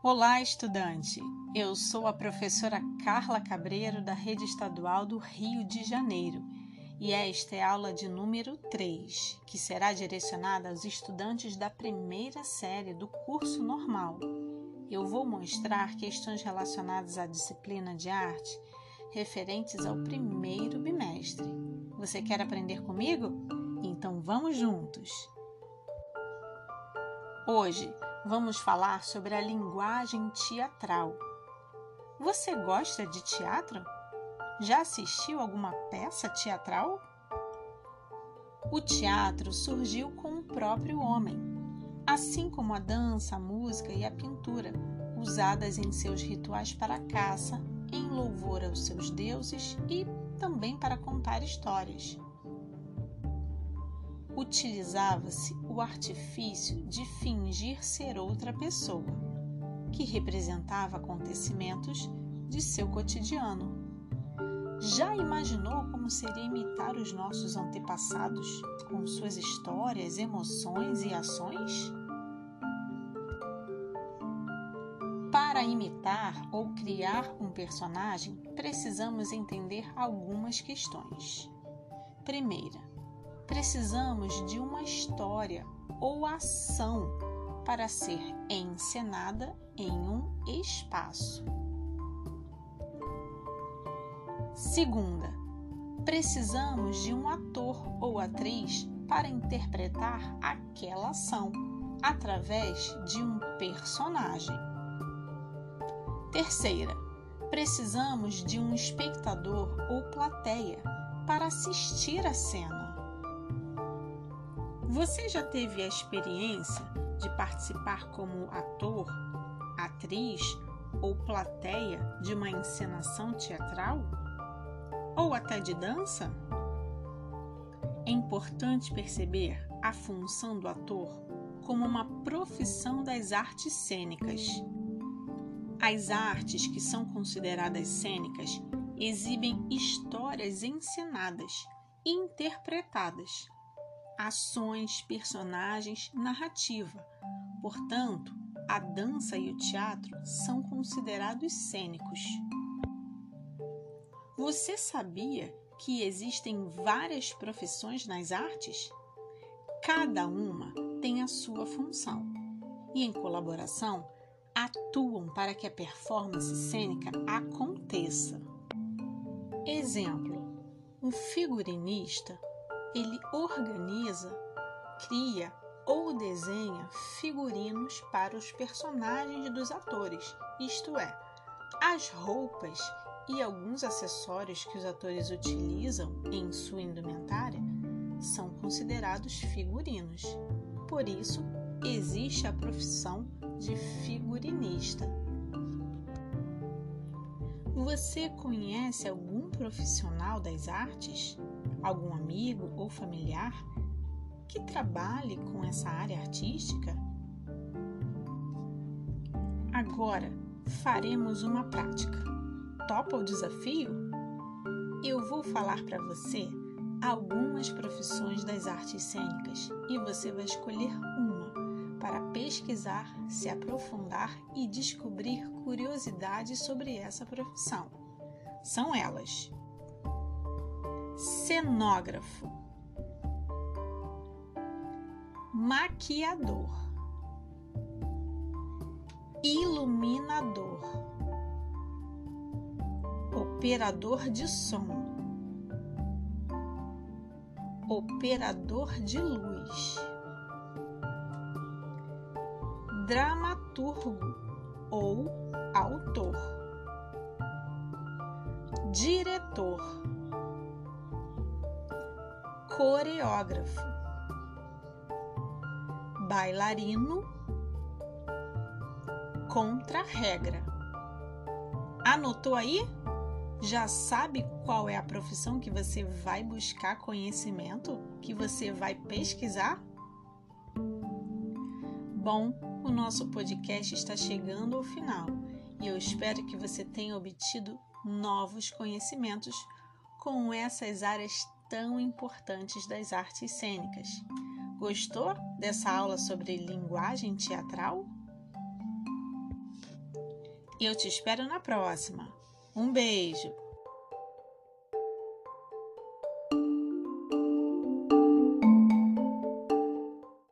Olá, estudante! Eu sou a professora Carla Cabreiro, da Rede Estadual do Rio de Janeiro, e esta é a aula de número 3, que será direcionada aos estudantes da primeira série do curso normal. Eu vou mostrar questões relacionadas à disciplina de arte referentes ao primeiro bimestre. Você quer aprender comigo? Então vamos juntos! Hoje vamos falar sobre a linguagem teatral. Você gosta de teatro? Já assistiu alguma peça teatral? O teatro surgiu com o próprio homem, assim como a dança, a música e a pintura, usadas em seus rituais para a caça, em louvor aos seus deuses e também para contar histórias utilizava-se o artifício de fingir ser outra pessoa, que representava acontecimentos de seu cotidiano. Já imaginou como seria imitar os nossos antepassados com suas histórias, emoções e ações? Para imitar ou criar um personagem, precisamos entender algumas questões. Primeira, precisamos de uma história ou ação para ser encenada em um espaço. Segunda, precisamos de um ator ou atriz para interpretar aquela ação através de um personagem. Terceira, precisamos de um espectador ou plateia para assistir a cena. Você já teve a experiência de participar como ator, atriz ou plateia de uma encenação teatral? Ou até de dança? É importante perceber a função do ator como uma profissão das artes cênicas. As artes que são consideradas cênicas exibem histórias encenadas e interpretadas ações, personagens, narrativa. Portanto, a dança e o teatro são considerados cênicos. Você sabia que existem várias profissões nas artes? Cada uma tem a sua função e, em colaboração, atuam para que a performance cênica aconteça. Exemplo: um figurinista ele organiza, cria ou desenha figurinos para os personagens dos atores, isto é, as roupas e alguns acessórios que os atores utilizam em sua indumentária são considerados figurinos. Por isso, existe a profissão de figurinista. Você conhece algum profissional das artes? Algum amigo ou familiar que trabalhe com essa área artística? Agora faremos uma prática. Topa o desafio? Eu vou falar para você algumas profissões das artes cênicas e você vai escolher uma para pesquisar, se aprofundar e descobrir curiosidades sobre essa profissão. São elas: cenógrafo, maquiador, iluminador, operador de som, operador de luz, dramaturgo ou autor, diretor coreógrafo, bailarino, contra-regra. Anotou aí? Já sabe qual é a profissão que você vai buscar conhecimento, que você vai pesquisar? Bom, o nosso podcast está chegando ao final e eu espero que você tenha obtido novos conhecimentos com essas áreas tão importantes das artes cênicas. Gostou dessa aula sobre linguagem teatral? Eu te espero na próxima. Um beijo!